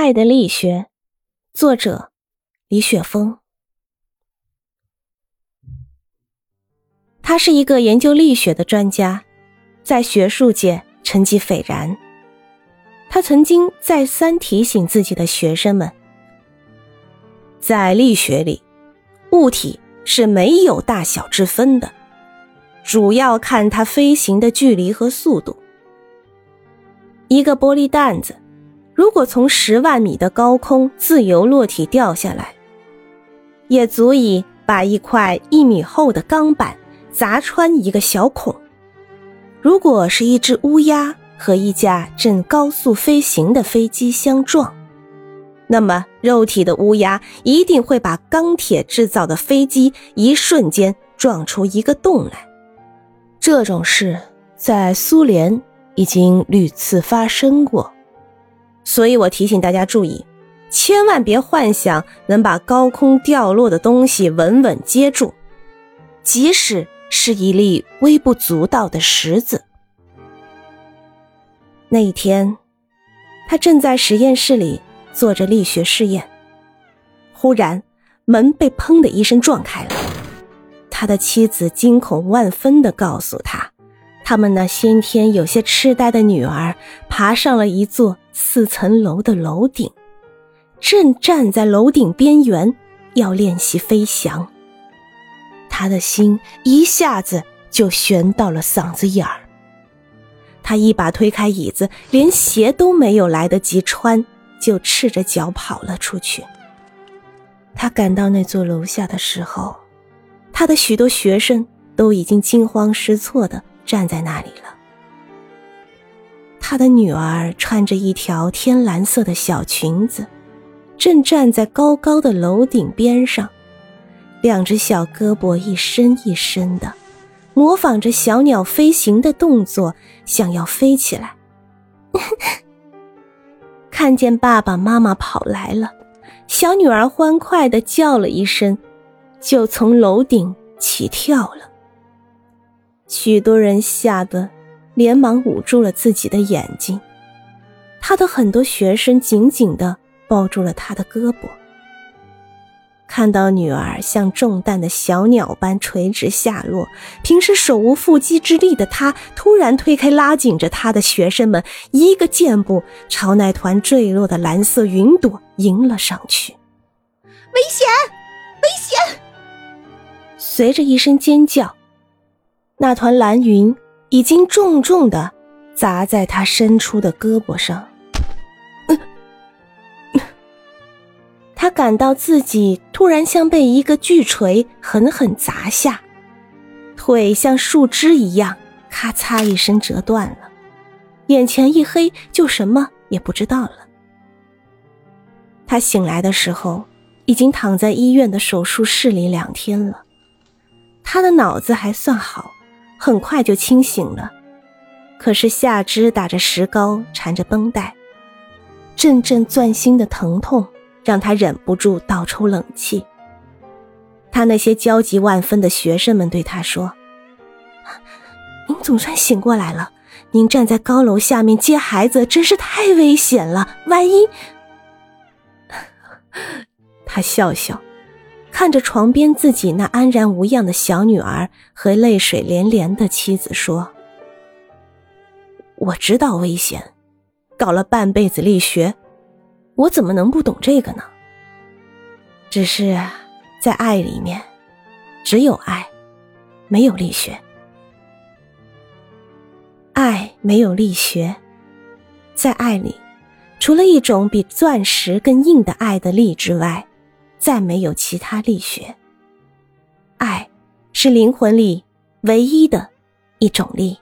爱的力学，作者李雪峰。他是一个研究力学的专家，在学术界成绩斐然。他曾经再三提醒自己的学生们，在力学里，物体是没有大小之分的，主要看它飞行的距离和速度。一个玻璃弹子。如果从十万米的高空自由落体掉下来，也足以把一块一米厚的钢板砸穿一个小孔。如果是一只乌鸦和一架正高速飞行的飞机相撞，那么肉体的乌鸦一定会把钢铁制造的飞机一瞬间撞出一个洞来。这种事在苏联已经屡次发生过。所以我提醒大家注意，千万别幻想能把高空掉落的东西稳稳接住，即使是一粒微不足道的石子。那一天，他正在实验室里做着力学试验，忽然门被砰的一声撞开了。他的妻子惊恐万分地告诉他。他们那先天有些痴呆的女儿爬上了一座四层楼的楼顶，正站在楼顶边缘要练习飞翔。他的心一下子就悬到了嗓子眼儿。他一把推开椅子，连鞋都没有来得及穿，就赤着脚跑了出去。他赶到那座楼下的时候，他的许多学生都已经惊慌失措的。站在那里了。他的女儿穿着一条天蓝色的小裙子，正站在高高的楼顶边上，两只小胳膊一伸一伸的，模仿着小鸟飞行的动作，想要飞起来。看见爸爸妈妈跑来了，小女儿欢快的叫了一声，就从楼顶起跳了。许多人吓得连忙捂住了自己的眼睛，他的很多学生紧紧的抱住了他的胳膊。看到女儿像中弹的小鸟般垂直下落，平时手无缚鸡之力的他突然推开拉紧着他的学生们，一个箭步朝那团坠落的蓝色云朵迎了上去。危险！危险！随着一声尖叫。那团蓝云已经重重的砸在他伸出的胳膊上，他感到自己突然像被一个巨锤狠狠砸下，腿像树枝一样咔嚓一声折断了，眼前一黑，就什么也不知道了。他醒来的时候，已经躺在医院的手术室里两天了，他的脑子还算好。很快就清醒了，可是下肢打着石膏，缠着绷带，阵阵钻心的疼痛让他忍不住倒抽冷气。他那些焦急万分的学生们对他说：“您总算醒过来了，您站在高楼下面接孩子真是太危险了，万一……” 他笑笑。看着床边自己那安然无恙的小女儿和泪水连连的妻子说：“我知道危险，搞了半辈子力学，我怎么能不懂这个呢？只是在爱里面，只有爱，没有力学。爱没有力学，在爱里，除了一种比钻石更硬的爱的力之外。”再没有其他力学。爱，是灵魂里唯一的一种力。